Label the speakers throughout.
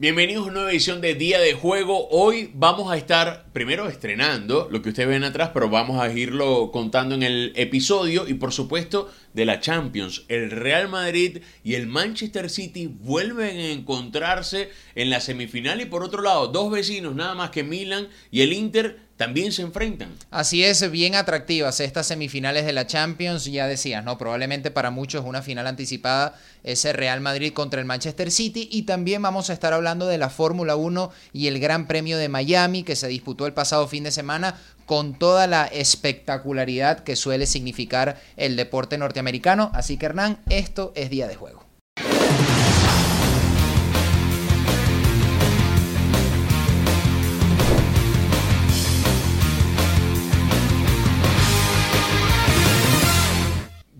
Speaker 1: Bienvenidos a una nueva edición de Día de Juego. Hoy vamos a estar primero estrenando lo que ustedes ven atrás, pero vamos a irlo contando en el episodio y por supuesto de la Champions. El Real Madrid y el Manchester City vuelven a encontrarse en la semifinal y por otro lado, dos vecinos nada más que Milan y el Inter también se enfrentan.
Speaker 2: Así es, bien atractivas estas semifinales de la Champions, ya decías, ¿no? Probablemente para muchos una final anticipada ese Real Madrid contra el Manchester City y también vamos a estar hablando de la Fórmula 1 y el Gran Premio de Miami que se disputó el pasado fin de semana con toda la espectacularidad que suele significar el deporte norteamericano. Así que Hernán, esto es día de juego.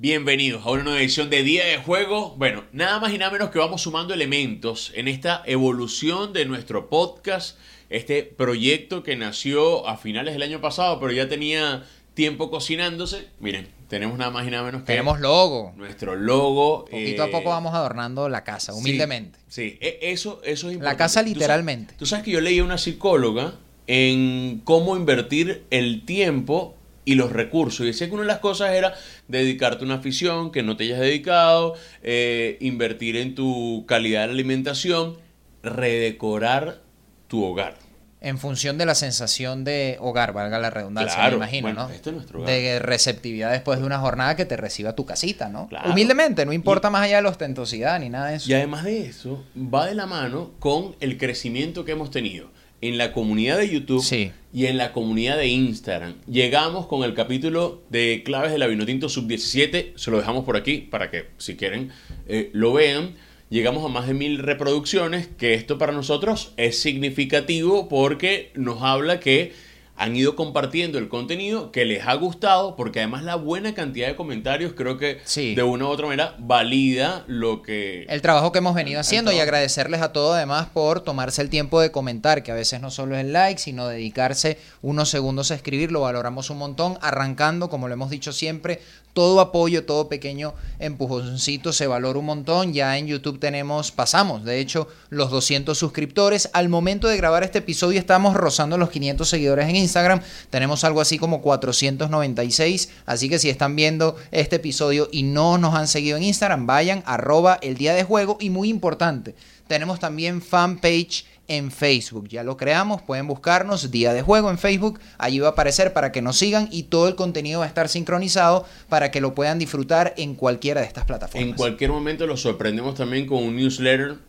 Speaker 1: Bienvenidos a una nueva edición de Día de Juego. Bueno, nada más y nada menos que vamos sumando elementos en esta evolución de nuestro podcast, este proyecto que nació a finales del año pasado, pero ya tenía tiempo cocinándose. Miren, tenemos nada más y nada menos que...
Speaker 2: Tenemos logo.
Speaker 1: Nuestro logo.
Speaker 2: Poquito a
Speaker 1: eh,
Speaker 2: poco vamos adornando la casa, humildemente.
Speaker 1: Sí, e- eso, eso es importante.
Speaker 2: La casa
Speaker 1: Tú sabes-
Speaker 2: literalmente.
Speaker 1: Tú sabes que yo leí a una psicóloga en cómo invertir el tiempo y los recursos. Y decía que una de las cosas era dedicarte a una afición que no te hayas dedicado, eh, invertir en tu calidad de alimentación, redecorar tu hogar.
Speaker 2: En función de la sensación de hogar, valga la redundancia,
Speaker 1: Claro,
Speaker 2: me imagino,
Speaker 1: bueno,
Speaker 2: ¿no?
Speaker 1: este es nuestro hogar.
Speaker 2: De receptividad después de una jornada que te reciba tu casita, ¿no?
Speaker 1: Claro.
Speaker 2: Humildemente, no importa más allá de la ostentosidad ni nada de eso.
Speaker 1: Y además de eso, va de la mano con el crecimiento que hemos tenido en la comunidad de YouTube
Speaker 2: Sí.
Speaker 1: y en la comunidad de Instagram. Llegamos con el capítulo de Claves de la Vinotinto Sub-17, se lo dejamos por aquí para que si quieren eh, lo vean. Llegamos a más de mil reproducciones, que esto para nosotros es significativo porque nos habla que han ido compartiendo el contenido que les ha gustado, porque además la buena cantidad de comentarios creo que
Speaker 2: Sí.
Speaker 1: de una u otra manera valida lo que...
Speaker 2: El trabajo que hemos venido haciendo y agradecerles a todos además por tomarse el tiempo de comentar, que a veces no solo es el like, sino dedicarse unos segundos a escribir, lo valoramos un montón, arrancando, como lo hemos dicho siempre, todo apoyo, todo pequeño empujoncito se valora un montón, ya en YouTube tenemos, pasamos, de hecho, los 200 suscriptores, al momento de grabar este episodio estamos rozando los 500 seguidores en Instagram, tenemos algo así como 496, así que si están viendo este episodio y no nos han seguido en Instagram, vayan arroba el día de juego. Y muy importante, tenemos también fanpage en Facebook. Ya lo creamos, pueden buscarnos Día de Juego en Facebook, allí va a aparecer para que nos sigan y todo el contenido va a estar sincronizado para que lo puedan disfrutar en cualquiera de estas plataformas.
Speaker 1: En cualquier momento los sorprendemos también con un newsletter.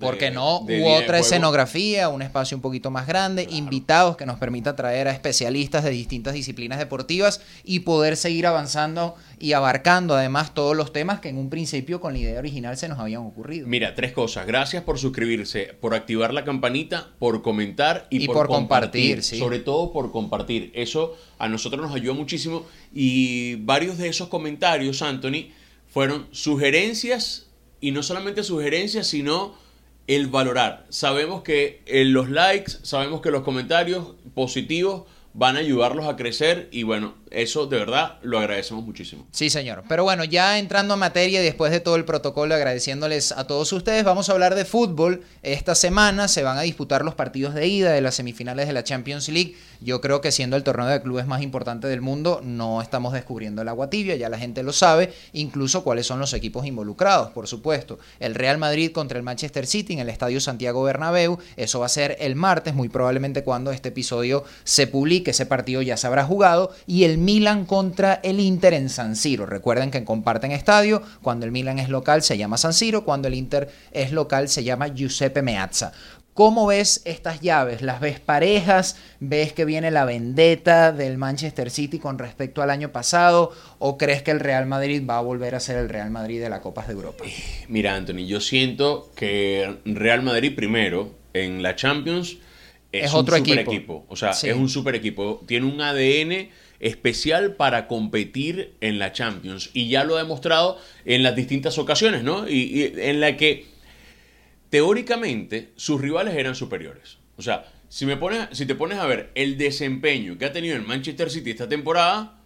Speaker 2: ¿Por qué no?
Speaker 1: de
Speaker 2: U otra escenografía, un espacio un poquito más grande, invitados que nos permita traer a especialistas de distintas disciplinas deportivas y poder seguir avanzando y abarcando además todos los temas que en un principio con la idea original se nos habían ocurrido.
Speaker 1: Mira, tres cosas. Gracias por suscribirse, por activar la campanita, por comentar y,
Speaker 2: Y por compartir, sí.
Speaker 1: Sobre todo por compartir. Eso a nosotros nos ayuda muchísimo. Y varios de esos comentarios, Anthony, fueron sugerencias y no solamente sugerencias, sino el valorar. Sabemos que eh, los likes, sabemos que los comentarios positivos van a ayudarlos a crecer y bueno, eso de verdad lo agradecemos muchísimo.
Speaker 2: Sí, señor. Pero bueno, ya entrando a materia, después de todo el protocolo, agradeciéndoles a todos ustedes, vamos a hablar de fútbol. Esta semana se van a disputar los partidos de ida de las semifinales de la Champions League. Yo creo que siendo el torneo de clubes más importante del mundo, no estamos descubriendo el agua tibia, ya la gente lo sabe, incluso cuáles son los equipos involucrados, por supuesto. El Real Madrid contra el Manchester City en el Estadio Santiago Bernabéu, eso va a ser el martes, muy probablemente cuando este episodio se publique, ese partido ya se habrá jugado, y el Milan contra el Inter en San Siro. Recuerden que comparten estadio, cuando el Milan es local se llama San Siro, cuando el Inter es local se llama Giuseppe Meazza. ¿Cómo ves estas llaves? ¿Las ves parejas? ¿Ves que viene la vendetta del Manchester City con respecto al año pasado? ¿O crees que el Real Madrid va a volver a ser el Real Madrid de la Copas de Europa?
Speaker 1: Mira, Anthony, yo siento que Real Madrid primero en la Champions es,
Speaker 2: Es
Speaker 1: un
Speaker 2: otro
Speaker 1: super
Speaker 2: equipo.
Speaker 1: equipo. O sea,
Speaker 2: Sí.
Speaker 1: es un super equipo. Tiene un ADN especial para competir en la Champions. Y ya lo ha demostrado en las distintas ocasiones, ¿no? Y, y en la que teóricamente sus rivales eran superiores. O sea, si, me pones, si te pones a ver el desempeño que ha tenido el Manchester City esta temporada,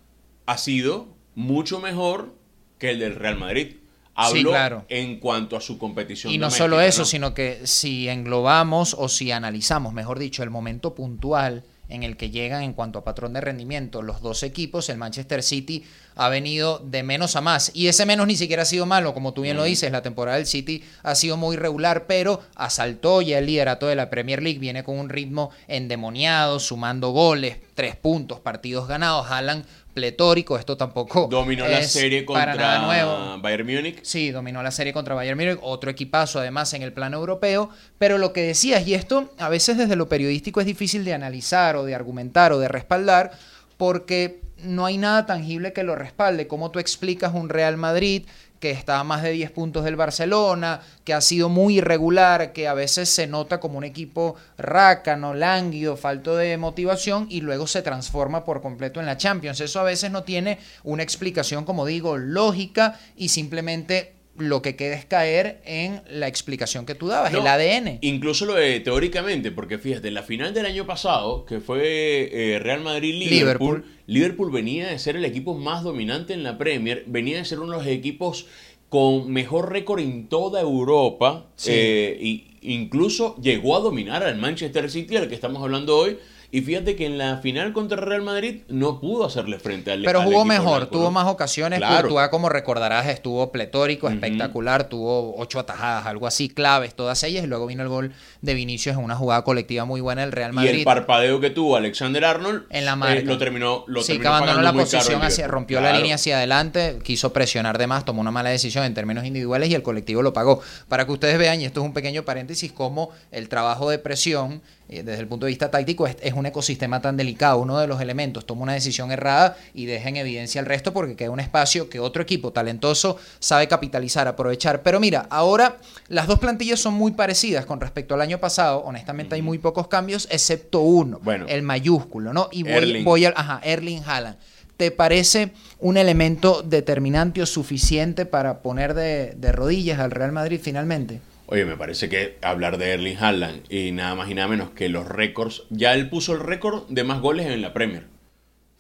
Speaker 1: ha sido mucho mejor que el del Real Madrid. Hablo
Speaker 2: claro.
Speaker 1: en cuanto a su competición.
Speaker 2: Y no solo eso,
Speaker 1: ¿no?
Speaker 2: sino que si englobamos o si analizamos, mejor dicho, el momento puntual en el que llegan en cuanto a patrón de rendimiento. Los dos equipos, el Manchester City ha venido de menos a más. Y ese menos ni siquiera ha sido malo, como tú bien lo dices, la temporada del City ha sido muy regular, pero asaltó ya el liderato de la Premier League, viene con un ritmo endemoniado, sumando goles, tres puntos, partidos ganados, Haaland pletórico, esto tampoco
Speaker 1: Dominó la serie
Speaker 2: para nada nuevo.
Speaker 1: contra Bayern Múnich.
Speaker 2: Sí, dominó la serie contra Bayern Múnich, otro equipazo además en el plano europeo, pero lo que decías, y esto a veces desde lo periodístico es difícil de analizar o de argumentar o de respaldar, porque no hay nada tangible que lo respalde. ¿Cómo tú explicas un Real Madrid que está a más de 10 puntos del Barcelona, que ha sido muy irregular, que a veces se nota como un equipo rácano, lánguido, falto de motivación y luego se transforma por completo en la Champions? Eso a veces no tiene una explicación, como digo, lógica y simplemente lo que queda es caer en la explicación que tú dabas,
Speaker 1: No,
Speaker 2: el ADN.
Speaker 1: Incluso lo de teóricamente, porque fíjate, en la final del año pasado, que fue eh, Real Madrid-Liverpool,
Speaker 2: Liverpool.
Speaker 1: Liverpool venía de ser el equipo más dominante en la Premier, venía de ser uno de los equipos con mejor récord en toda Europa,
Speaker 2: Sí.
Speaker 1: eh, y incluso llegó a dominar al Manchester City, al que estamos hablando hoy. Y fíjate que en la final contra Real Madrid no pudo hacerle frente al
Speaker 2: Pero jugó mejor,
Speaker 1: blanco,
Speaker 2: tuvo
Speaker 1: ¿no?
Speaker 2: más ocasiones.
Speaker 1: Claro.
Speaker 2: Courtois, como recordarás, estuvo pletórico, espectacular, tuvo ocho atajadas, algo así, claves, todas ellas. Y luego vino el gol de Vinicius en una jugada colectiva muy buena del Real
Speaker 1: Y
Speaker 2: Madrid.
Speaker 1: el parpadeo que tuvo Alexander Arnold
Speaker 2: En la
Speaker 1: eh,
Speaker 2: marca.
Speaker 1: lo terminó, lo
Speaker 2: sí, que abandonó la posición,
Speaker 1: el
Speaker 2: hacia, rompió la línea hacia adelante, quiso presionar de más, tomó una mala decisión en términos individuales y el colectivo lo pagó. Para que ustedes vean, y esto es un pequeño paréntesis, cómo el trabajo de presión, eh, desde el punto de vista táctico, es, es un ecosistema tan delicado. Uno de los elementos toma una decisión errada y deja en evidencia el resto porque queda un espacio que otro equipo talentoso sabe capitalizar, aprovechar. Pero mira, ahora las dos plantillas son muy parecidas con respecto al año pasado. Honestamente, hay muy pocos cambios, excepto uno,
Speaker 1: Bueno.
Speaker 2: el mayúsculo, ¿no? Y voy,
Speaker 1: Erling.
Speaker 2: voy al, ajá, Erling Haaland. ¿Te parece un elemento determinante o suficiente para poner de, de rodillas al Real Madrid finalmente?
Speaker 1: Oye, me parece que hablar de Erling Haaland y nada más y nada menos que los récords, ya él puso el récord de más goles en la Premier.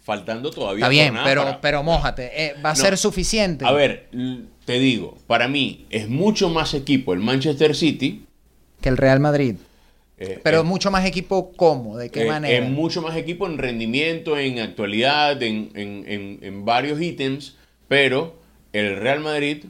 Speaker 1: Faltando todavía
Speaker 2: Está bien, pero,
Speaker 1: para-
Speaker 2: pero mójate. eh, ¿Va a
Speaker 1: No.
Speaker 2: ser suficiente?
Speaker 1: A ver, te digo, para mí es mucho más equipo el Manchester City.
Speaker 2: Que el Real Madrid.
Speaker 1: eh,
Speaker 2: Pero
Speaker 1: es-
Speaker 2: mucho más equipo, ¿cómo? ¿De qué
Speaker 1: eh,
Speaker 2: manera?
Speaker 1: Es mucho más equipo en rendimiento, en actualidad, en, en- en- en varios ítems, pero el Real Madrid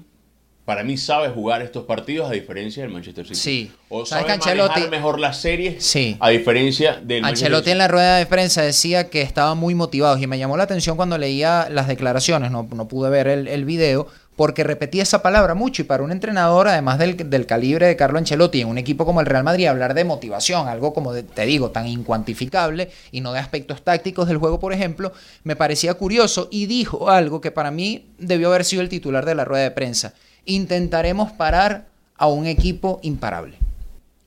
Speaker 1: para mí sabe jugar estos partidos a diferencia del Manchester City.
Speaker 2: Sí.
Speaker 1: O
Speaker 2: ¿Sabes
Speaker 1: sabe manejar mejor las series
Speaker 2: Sí.
Speaker 1: a diferencia del Manchester
Speaker 2: Ancelotti
Speaker 1: City.
Speaker 2: en la rueda de prensa decía que estaban muy motivados y me llamó la atención cuando leía las declaraciones, no, no pude ver el, el video, porque repetía esa palabra mucho y para un entrenador, además del, del calibre de Carlo Ancelotti, en un equipo como el Real Madrid, hablar de motivación, algo como de- te digo, tan incuantificable y no de aspectos tácticos del juego, por ejemplo, me parecía curioso y dijo algo que para mí debió haber sido el titular de la rueda de prensa. Intentaremos parar a un equipo imparable.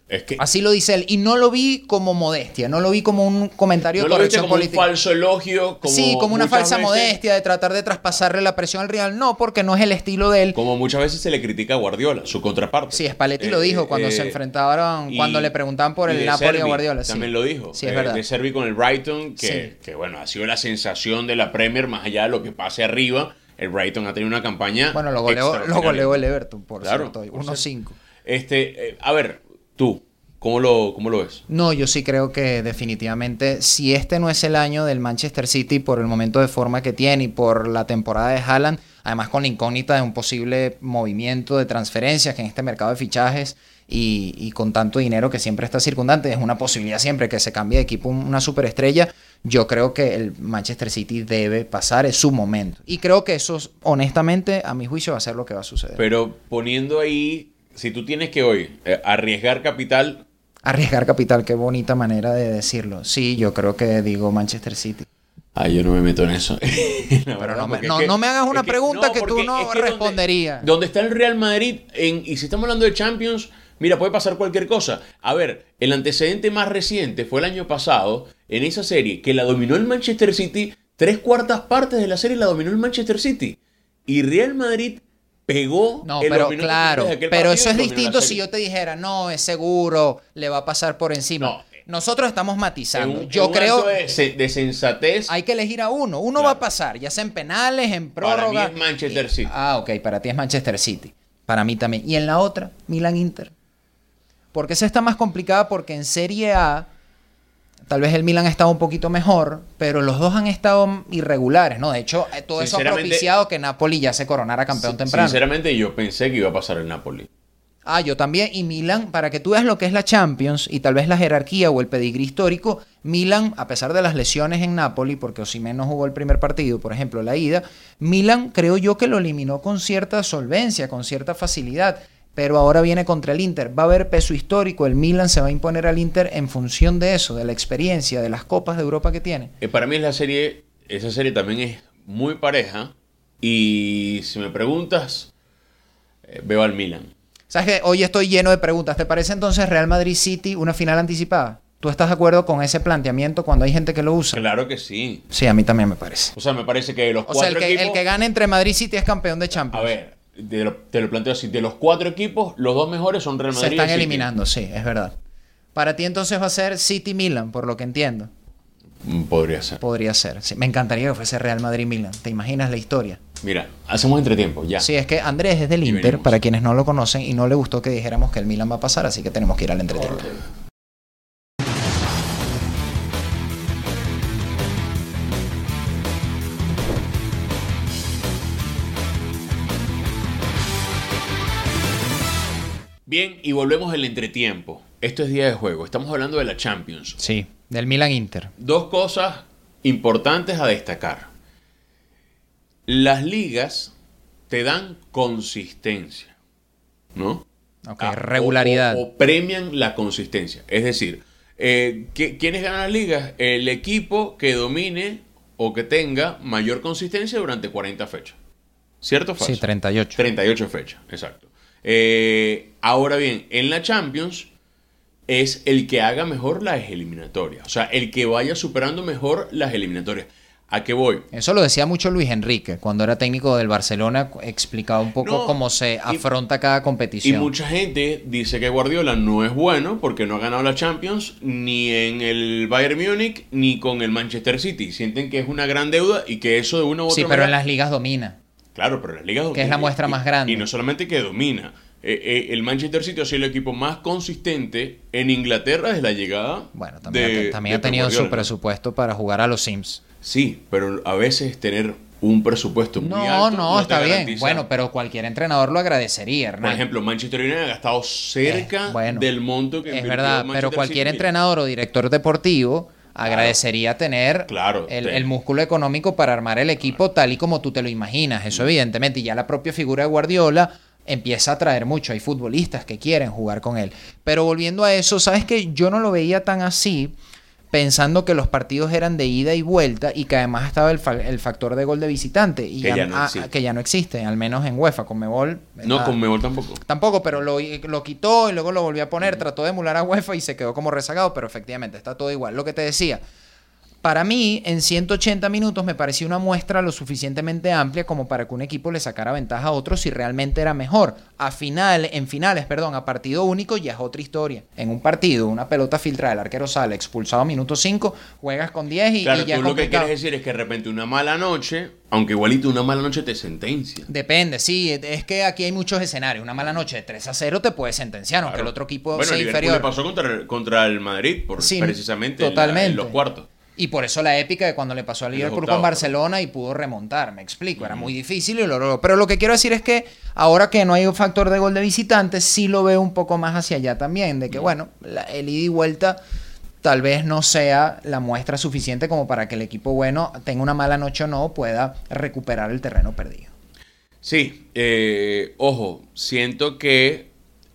Speaker 1: Es que
Speaker 2: Así lo dice él. Y no lo vi como modestia, no lo vi como un comentario
Speaker 1: no
Speaker 2: de
Speaker 1: lo viste
Speaker 2: corrección
Speaker 1: como un falso elogio, como
Speaker 2: sí, como una falsa
Speaker 1: veces-
Speaker 2: modestia de tratar de traspasarle la presión al Real. No, porque no es el estilo de él.
Speaker 1: Como muchas veces se le critica a Guardiola, su contraparte.
Speaker 2: Sí, Spalletti lo
Speaker 1: Eh,
Speaker 2: dijo cuando
Speaker 1: eh,
Speaker 2: se enfrentaron,
Speaker 1: y-
Speaker 2: cuando le preguntaban por el Napoli a Guardiola. sí.
Speaker 1: También lo dijo.
Speaker 2: Sí, es
Speaker 1: eh,
Speaker 2: verdad.
Speaker 1: De Servi con el Brighton, que,
Speaker 2: Sí.
Speaker 1: que, bueno, ha sido la sensación de la Premier, más allá de lo que pase arriba. El Brighton ha tenido una campaña.
Speaker 2: Bueno, lo goleó, lo goleó el Everton, por
Speaker 1: Claro,
Speaker 2: cierto.
Speaker 1: por
Speaker 2: 1-5.
Speaker 1: Este, eh, a ver, tú, ¿cómo lo, cómo lo ves?
Speaker 2: No, yo sí creo que definitivamente, si este no es el año del Manchester City por el momento de forma que tiene y por la temporada de Haaland, además con la incógnita de un posible movimiento de transferencias que en este mercado de fichajes y, y con tanto dinero que siempre está circundante, es una posibilidad siempre que se cambie de equipo un- una superestrella, yo creo que el Manchester City debe pasar, es su momento. Y creo que eso, honestamente, a mi juicio va a ser lo que va a suceder.
Speaker 1: Pero poniendo ahí, si tú tienes que hoy eh, arriesgar capital,
Speaker 2: Arriesgar capital, qué bonita manera de decirlo. Sí, yo creo que digo Manchester City.
Speaker 1: Ah, yo no me meto en eso. La
Speaker 2: Pero no me- no-
Speaker 1: es que-
Speaker 2: no me hagas una
Speaker 1: es que-
Speaker 2: pregunta que tú no
Speaker 1: es que donde-
Speaker 2: responderías.
Speaker 1: Donde, está el Real Madrid, en, y si estamos hablando de Champions, mira, puede pasar cualquier cosa. A ver, el antecedente más reciente fue el año pasado, en esa serie, que la dominó el Manchester City, tres cuartas partes de la serie la dominó el Manchester City. Y Real Madrid pegó
Speaker 2: No, pero claro, pero
Speaker 1: partido
Speaker 2: eso es distinto si yo te dijera, no, es seguro, le va a pasar por encima.
Speaker 1: No.
Speaker 2: Nosotros estamos matizando.
Speaker 1: un-
Speaker 2: yo
Speaker 1: un
Speaker 2: creo
Speaker 1: de, se- de sensatez.
Speaker 2: hay que elegir a uno. Uno
Speaker 1: Claro.
Speaker 2: va a pasar, ya sea en penales, en
Speaker 1: Para
Speaker 2: prórroga.
Speaker 1: mí es Manchester
Speaker 2: Y-
Speaker 1: City.
Speaker 2: Ah, ok, para ti es Manchester City. Para mí también. Y en la otra, Milan-Inter. Porque esa está más complicada porque en Serie A Tal vez el Milan ha estado un poquito mejor, pero los dos han estado irregulares, ¿no? De hecho, eh, todo eso ha propiciado que Napoli ya se coronara campeón temprano.
Speaker 1: Sinceramente, yo pensé que iba a pasar el Napoli.
Speaker 2: Ah, yo también. Y Milan, para que tú veas lo que es la Champions y tal vez la jerarquía o el pedigrí histórico, Milan, a pesar de las lesiones en Napoli, porque Osimhen no jugó el primer partido, por ejemplo, la ida, Milan creo yo que lo eliminó con cierta solvencia, con cierta facilidad pero ahora viene contra el Inter. Va a haber peso histórico, el Milan se va a imponer al Inter en función de eso, de la experiencia, de las copas de Europa que tiene.
Speaker 1: Eh, para mí es la serie, esa serie también es muy pareja y si me preguntas, eh, veo al Milan.
Speaker 2: ¿Sabes que Hoy estoy lleno de preguntas. ¿Te parece entonces Real Madrid City una final anticipada? ¿Tú estás de acuerdo con ese planteamiento cuando hay gente que lo usa?
Speaker 1: Claro que sí.
Speaker 2: Sí, a mí también me parece.
Speaker 1: O sea, me parece que los o sea,
Speaker 2: el que, el que gane entre Madrid City es campeón de Champions.
Speaker 1: A ver, te lo, planteo así, de los cuatro equipos, los dos mejores son Real Madrid.
Speaker 2: Se están eliminando, sí, es verdad. Para ti entonces va a ser City Milan, por lo que entiendo.
Speaker 1: Mm, podría ser.
Speaker 2: Podría ser. me encantaría que fuese Real Madrid-Milan. ¿Te imaginas la historia?
Speaker 1: Mira, hacemos entretiempo, ya.
Speaker 2: Sí, es que Andrés es del Inter, para quienes no lo conocen, y no le gustó que dijéramos que el Milan va a pasar, así que tenemos que ir al entretiempo.
Speaker 1: Bien, y volvemos al entretiempo. Esto es día de juego. Estamos hablando de la Champions.
Speaker 2: Sí, del Milan Inter.
Speaker 1: Dos cosas importantes a destacar. Las ligas te dan consistencia, ¿no?
Speaker 2: Ok, ah, regularidad.
Speaker 1: O, premian la consistencia. Es decir, eh, ¿quiénes ganan las ligas? El equipo que domine o que tenga mayor consistencia durante 40 fechas. ¿Cierto
Speaker 2: Sí, 38.
Speaker 1: 38 fechas, exacto. Eh, ahora bien, en la Champions es el que haga mejor las eliminatorias. O sea, el que vaya superando mejor las eliminatorias. ¿A qué voy?
Speaker 2: Eso lo decía mucho Luis Enrique, cuando era técnico del Barcelona, explicaba un poco cómo se afronta cada competición.
Speaker 1: Y mucha gente dice que Guardiola no es bueno porque no ha ganado la Champions ni en el Bayern Múnich ni con el Manchester City. Sienten que es una gran deuda y que eso de una u otra
Speaker 2: Sí, pero en las ligas domina.
Speaker 1: Claro, pero la Liga
Speaker 2: Que es la muestra más grande.
Speaker 1: Y, no solamente que domina. Eh, eh, el Manchester City ha sido el equipo más consistente en Inglaterra desde la llegada.
Speaker 2: Bueno, también, también ha tenido su presupuesto para jugar a los Sims.
Speaker 1: Sí, pero a veces tener un presupuesto muy alto.
Speaker 2: No, no, está bien. Bueno, pero cualquier entrenador lo agradecería, Hernán.
Speaker 1: Por ejemplo, Manchester United ha gastado cerca del monto que
Speaker 2: Es verdad, pero cualquier entrenador o director deportivo agradecería tener el, músculo económico para armar el equipo tal y como tú te lo imaginas. Eso evidentemente, y ya la propia figura de Guardiola empieza a atraer mucho. Hay futbolistas que quieren jugar con él. Pero volviendo a eso, ¿sabes que Yo no lo veía tan así pensando que los partidos eran de ida y vuelta y que además estaba el, factor de gol de visitante y que, ya, no ah, que ya no existe, al menos en UEFA, con Mebol.
Speaker 1: No, con Mebol tampoco.
Speaker 2: Tampoco, pero lo, lo, quitó y luego lo volvió a poner, trató de emular a UEFA y se quedó como rezagado, pero efectivamente está todo igual. Lo que te decía, para mí, en 180 minutos me pareció una muestra lo suficientemente amplia como para que un equipo le sacara ventaja a otro si realmente era mejor. A final, en finales, perdón, a partido único ya es otra historia. En un partido, una pelota filtrada, el arquero sale expulsado a minuto 5, juegas con 10 y,
Speaker 1: claro,
Speaker 2: ya
Speaker 1: tú lo que quieres decir es que de repente una mala noche, aunque igualito una mala noche te sentencia.
Speaker 2: Depende, sí, es que aquí hay muchos escenarios. Una mala noche de 3 a 0 te puede sentenciar, aunque el otro equipo
Speaker 1: sea inferior. le pasó contra, el Madrid, por, precisamente totalmente. en los cuartos.
Speaker 2: Y por eso la épica de cuando le pasó al Liverpool con Barcelona y pudo remontar, me explico, era muy difícil y lo logró. Pero lo que quiero decir es que ahora que no hay un factor de gol de visitantes, sí lo veo un poco más hacia allá también, de que bueno, el ida y vuelta tal vez no sea la muestra suficiente como para que el equipo bueno tenga una mala noche o no, pueda recuperar el terreno perdido.
Speaker 1: Sí, eh, ojo, siento que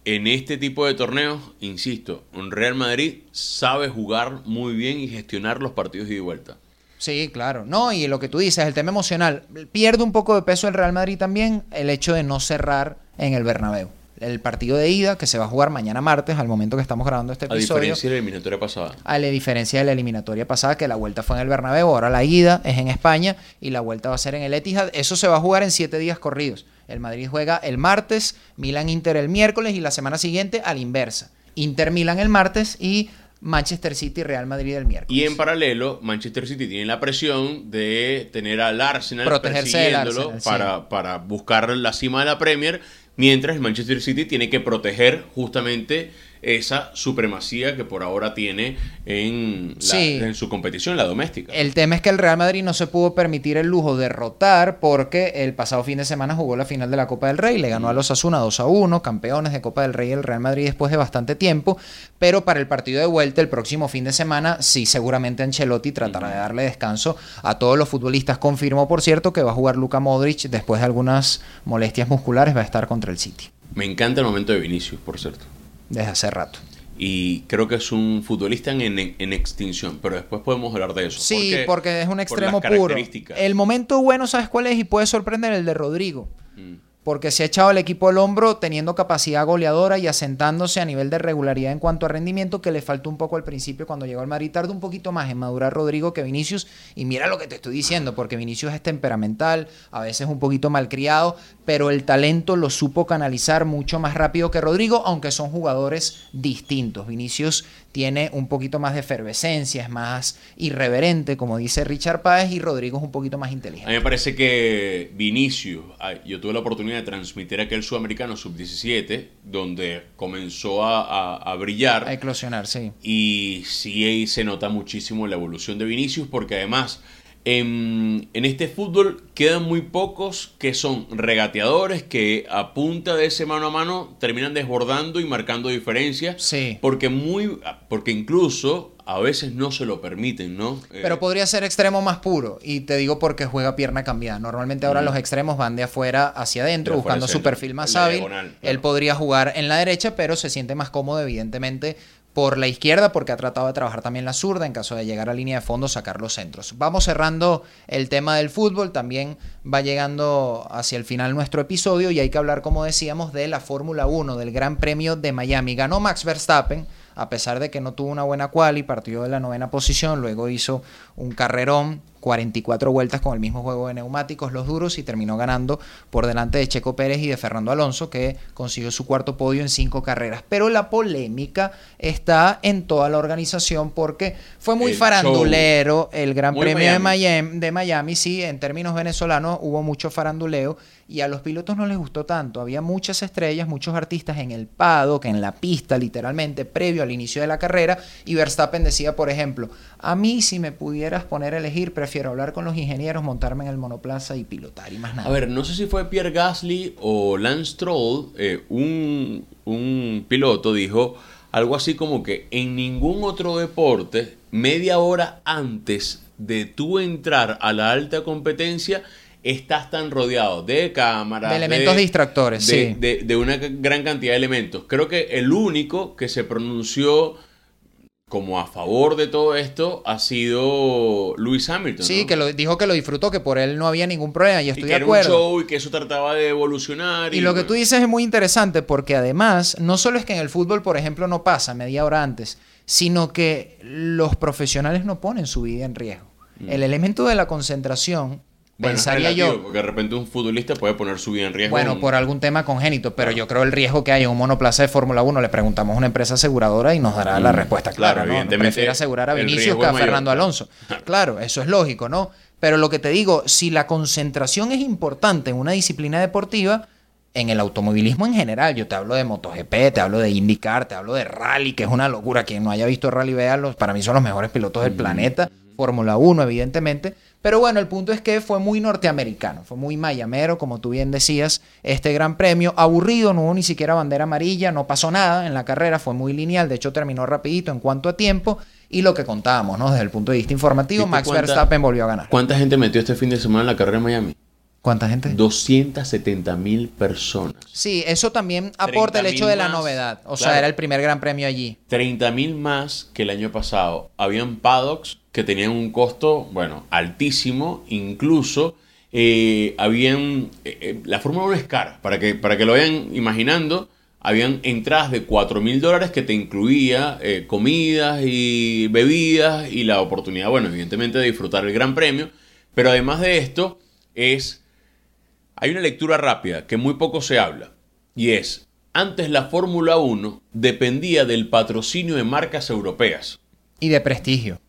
Speaker 1: en este tipo de torneos, insisto, un Real Madrid sabe jugar muy bien y gestionar los partidos de vuelta.
Speaker 2: Sí, claro. No, y lo que tú dices, el tema emocional. Pierde un poco de peso el Real Madrid también el hecho de no cerrar en el Bernabéu el partido de ida que se va a jugar mañana martes, al momento que estamos grabando este episodio.
Speaker 1: A diferencia de la eliminatoria pasada.
Speaker 2: A la diferencia de la eliminatoria pasada, que la vuelta fue en el Bernabéu, ahora la ida es en España y la vuelta va a ser en el Etihad. Eso se va a jugar en siete días corridos. El Madrid juega el martes, Milan Inter el miércoles y la semana siguiente a la inversa. Inter Milan el martes y Manchester City Real Madrid el miércoles.
Speaker 1: Y en paralelo, Manchester City tiene la presión de tener al Arsenal Protegerse persiguiéndolo Arsenal, para, para buscar la cima de la Premier mientras el Manchester City tiene que proteger justamente esa supremacía que por ahora tiene en, en su competición, la doméstica.
Speaker 2: El tema es que el Real Madrid no se pudo permitir el lujo de rotar porque el pasado fin de semana jugó la final de la Copa del Rey, le ganó a los Asuna 2 a 1, campeones de Copa del Rey el Real Madrid después de bastante tiempo, pero para el partido de vuelta el próximo fin de semana sí seguramente Ancelotti tratará de darle descanso a todos los futbolistas. Confirmó, por cierto, que va a jugar Luka Modric después de algunas molestias musculares, va a estar contra el City.
Speaker 1: Me encanta el momento de Vinicius, por cierto
Speaker 2: desde hace rato.
Speaker 1: Y creo que es un futbolista en, en, extinción, pero después podemos hablar de eso.
Speaker 2: Sí, porque, es un extremo puro. El momento bueno, ¿sabes cuál es? Y puede sorprender el de Rodrigo. Mm porque se ha echado el equipo al hombro teniendo capacidad goleadora y asentándose a nivel de regularidad en cuanto a rendimiento que le faltó un poco al principio cuando llegó al Madrid. Tardó un poquito más en madurar Rodrigo que Vinicius. Y mira lo que te estoy diciendo, porque Vinicius es temperamental, a veces un poquito malcriado, pero el talento lo supo canalizar mucho más rápido que Rodrigo, aunque son jugadores distintos. Vinicius tiene un poquito más de efervescencia, es más irreverente, como dice Richard Páez, y Rodrigo es un poquito más inteligente.
Speaker 1: A mí me parece que Vinicius, yo tuve la oportunidad de transmitir aquel sudamericano sub-17, donde comenzó a, brillar.
Speaker 2: A eclosionar, sí.
Speaker 1: Y sí ahí se nota muchísimo la evolución de Vinicius, porque además en, este fútbol quedan muy pocos que son regateadores que a punta de ese mano a mano terminan desbordando y marcando diferencias.
Speaker 2: Sí.
Speaker 1: Porque, muy, porque incluso a veces no se lo permiten, ¿no?
Speaker 2: Pero podría ser extremo más puro. Y te digo porque juega pierna cambiada. Normalmente ahora los extremos van de afuera hacia adentro, buscando su perfil más hábil. Él podría jugar en la derecha, pero se siente más cómodo, evidentemente, por la izquierda porque ha tratado de trabajar también la zurda en caso de llegar a línea de fondo sacar los centros. Vamos cerrando el tema del fútbol, también va llegando hacia el final nuestro episodio y hay que hablar como decíamos de la Fórmula 1 del Gran Premio de Miami. Ganó Max Verstappen a pesar de que no tuvo una buena quali, partió de la novena posición, luego hizo un carrerón 44 vueltas con el mismo juego de neumáticos, los duros, y terminó ganando por delante de Checo Pérez y de Fernando Alonso, que consiguió su cuarto podio en cinco carreras. Pero la polémica está en toda la organización porque fue muy farandulero el Gran Premio De, Miami, de Miami, sí, en términos venezolanos hubo mucho faranduleo y a los pilotos no les gustó tanto. Había muchas estrellas, muchos artistas en el paddock, en la pista, literalmente, previo al inicio de la carrera, y Verstappen decía, por ejemplo, a mí si me pudieras poner a elegir, prefiero hablar con los ingenieros, montarme en el monoplaza y pilotar y más nada.
Speaker 1: A ver, no sé si fue Pierre Gasly o Lance Stroll, eh, un, un piloto dijo algo así como que en ningún otro deporte, media hora antes de tú entrar a la alta competencia, estás tan rodeado de cámaras.
Speaker 2: De elementos distractores,
Speaker 1: sí. De, una gran cantidad de elementos. Creo que el único que se pronunció como a favor de todo esto ha sido Lewis Hamilton.
Speaker 2: Sí, que lo, dijo que lo disfrutó, que por él no había ningún problema y estoy
Speaker 1: de
Speaker 2: acuerdo.
Speaker 1: Era un show y que eso trataba de evolucionar.
Speaker 2: Y, lo que tú dices es muy interesante porque además, no solo es que en el fútbol, por ejemplo, no pasa media hora antes, sino que los profesionales no ponen su vida en riesgo. Mm. El elemento de la concentración pensaría yo.
Speaker 1: Porque de repente un futbolista puede poner su vida en riesgo.
Speaker 2: Bueno, por algún tema congénito, pero yo creo el riesgo que hay en un monoplaza de Fórmula 1, le preguntamos a una empresa aseguradora y nos dará la mm, respuesta clara. Claro, ¿no? Prefiere asegurar a Vinicius que a Fernando Alonso. Claro, eso es lógico, ¿no? Pero lo que te digo, si la concentración es importante en una disciplina deportiva, en el automovilismo en general, yo te hablo de MotoGP, te hablo de IndyCar, te hablo de rally, que es una locura. Quien no haya visto rally, véanlos. Para mí son los mejores pilotos del mm. planeta. Fórmula 1, evidentemente. Pero bueno, el punto es que fue muy norteamericano, fue muy mayamero, como tú bien decías, este gran premio. Aburrido, no hubo ni siquiera bandera amarilla, no pasó nada en la carrera, fue muy lineal, de hecho terminó rapidito en cuanto a tiempo. Y lo que contábamos, ¿no? Desde el punto de vista informativo, Max Verstappen volvió a ganar.
Speaker 1: ¿Cuánta gente metió este fin de semana en la carrera en Miami?
Speaker 2: ¿Cuánta gente?
Speaker 1: 270 mil personas.
Speaker 2: Sí, eso también aporta el hecho de la novedad. O sea, era el primer gran premio allí.
Speaker 1: 30 mil más que el año pasado. Habían paddocks que tenían un costo, bueno, altísimo. Incluso eh, habían... Eh, eh, la Fórmula 1 es cara. Para que, para que lo vayan imaginando, habían entradas de 4 mil dólares que te incluía comidas y bebidas y la oportunidad, bueno, evidentemente de disfrutar el gran premio. Pero además de esto, es hay una lectura rápida que muy poco se habla y es, antes la Fórmula 1 dependía del patrocinio de marcas europeas.
Speaker 2: Y de prestigio.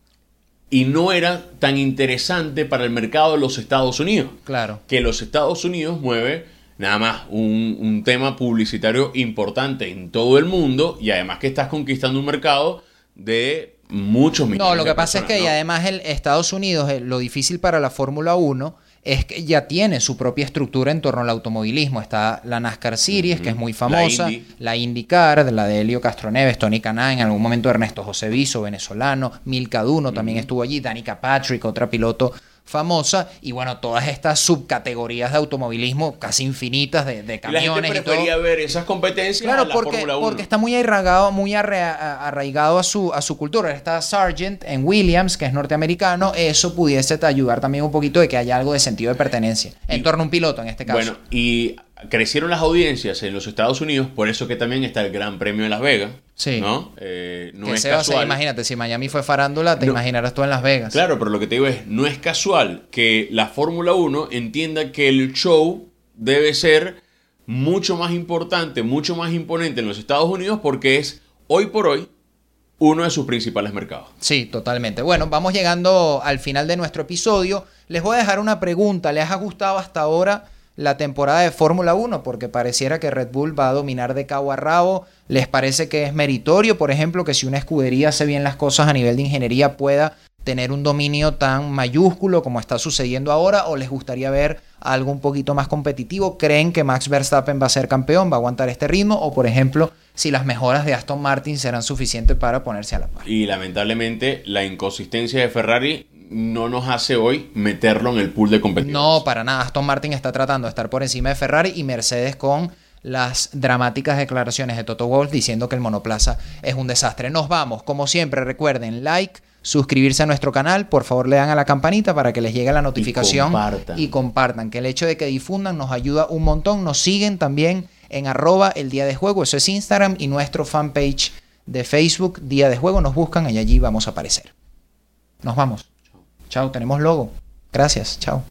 Speaker 1: Y no era tan interesante para el mercado de los Estados Unidos.
Speaker 2: Claro.
Speaker 1: Que los Estados Unidos mueve nada más un, un tema publicitario importante en todo el mundo y además que estás conquistando un mercado de muchos millones.
Speaker 2: No, lo
Speaker 1: de
Speaker 2: que pasa es que
Speaker 1: ¿no?
Speaker 2: y además el Estados Unidos, eh, lo difícil para la Fórmula 1 es que ya tiene su propia estructura en torno al automovilismo. Está la NASCAR Series, que es muy famosa,
Speaker 1: Indy.
Speaker 2: la IndyCar, la de Helio Castroneves, Tony Caná, en algún momento Ernesto José Viso, venezolano, Milka Duno también estuvo allí, Danica Patrick, otra piloto famosa, y bueno, todas estas subcategorías de automovilismo casi infinitas de, de
Speaker 1: Y la gente
Speaker 2: camiones y todo.
Speaker 1: prefería ver esas competencias a
Speaker 2: Claro,
Speaker 1: la
Speaker 2: porque,
Speaker 1: Fórmula 1.
Speaker 2: porque está muy arraigado, muy arraigado a su, a su cultura. Está Sargent en Williams, que es norteamericano. Eso pudiese te ayudar también un poquito de que haya algo de sentido de pertenencia. En
Speaker 1: Y-
Speaker 2: torno a un piloto, en este caso.
Speaker 1: Bueno, y crecieron las audiencias en los Estados Unidos, por eso que también está el Gran Premio de Las Vegas.
Speaker 2: Sí.
Speaker 1: ¿No? Eh, no
Speaker 2: que
Speaker 1: es
Speaker 2: hacer,
Speaker 1: casual.
Speaker 2: imagínate, si Miami fue farándula, te
Speaker 1: No.
Speaker 2: imaginarás tú en Las Vegas.
Speaker 1: Claro, pero lo que te digo es, no es casual que la Fórmula 1 entienda que el show debe ser mucho más importante, mucho más imponente en los Estados Unidos porque es, hoy por hoy, uno de sus principales mercados.
Speaker 2: Sí, totalmente. Bueno, vamos llegando al final de nuestro episodio. Les voy a dejar una pregunta. ¿Les ha gustado hasta ahora la temporada de Fórmula 1? Porque pareciera que Red Bull va a dominar de cabo a rabo. ¿Les parece que es meritorio, por ejemplo, que si una escudería hace bien las cosas a nivel de ingeniería pueda tener un dominio tan mayúsculo como está sucediendo ahora? ¿O les gustaría ver algo un poquito más competitivo? ¿Creen que Max Verstappen va a ser campeón, va a aguantar este ritmo? ¿O, por ejemplo, si las mejoras de Aston Martin serán suficientes para ponerse a la par?
Speaker 1: Y lamentablemente la inconsistencia de Ferrari no nos hace hoy meterlo en el pool de competidores.
Speaker 2: No, para nada. Aston Martin está tratando de estar por encima de Ferrari y Mercedes con las dramáticas declaraciones de Toto Wolff diciendo que el monoplaza es un desastre. Nos vamos, como siempre, recuerden, like, suscribirse a nuestro canal, por favor le dan a la campanita para que les llegue la notificación
Speaker 1: compartan.
Speaker 2: y compartan, que el hecho de que difundan nos ayuda un montón. Nos siguen también en arroba el día de juego, eso es Instagram y nuestro fanpage de Facebook, Día de Juego, nos buscan y allí vamos a aparecer. Nos vamos. Chao, tenemos logo. Gracias, chao.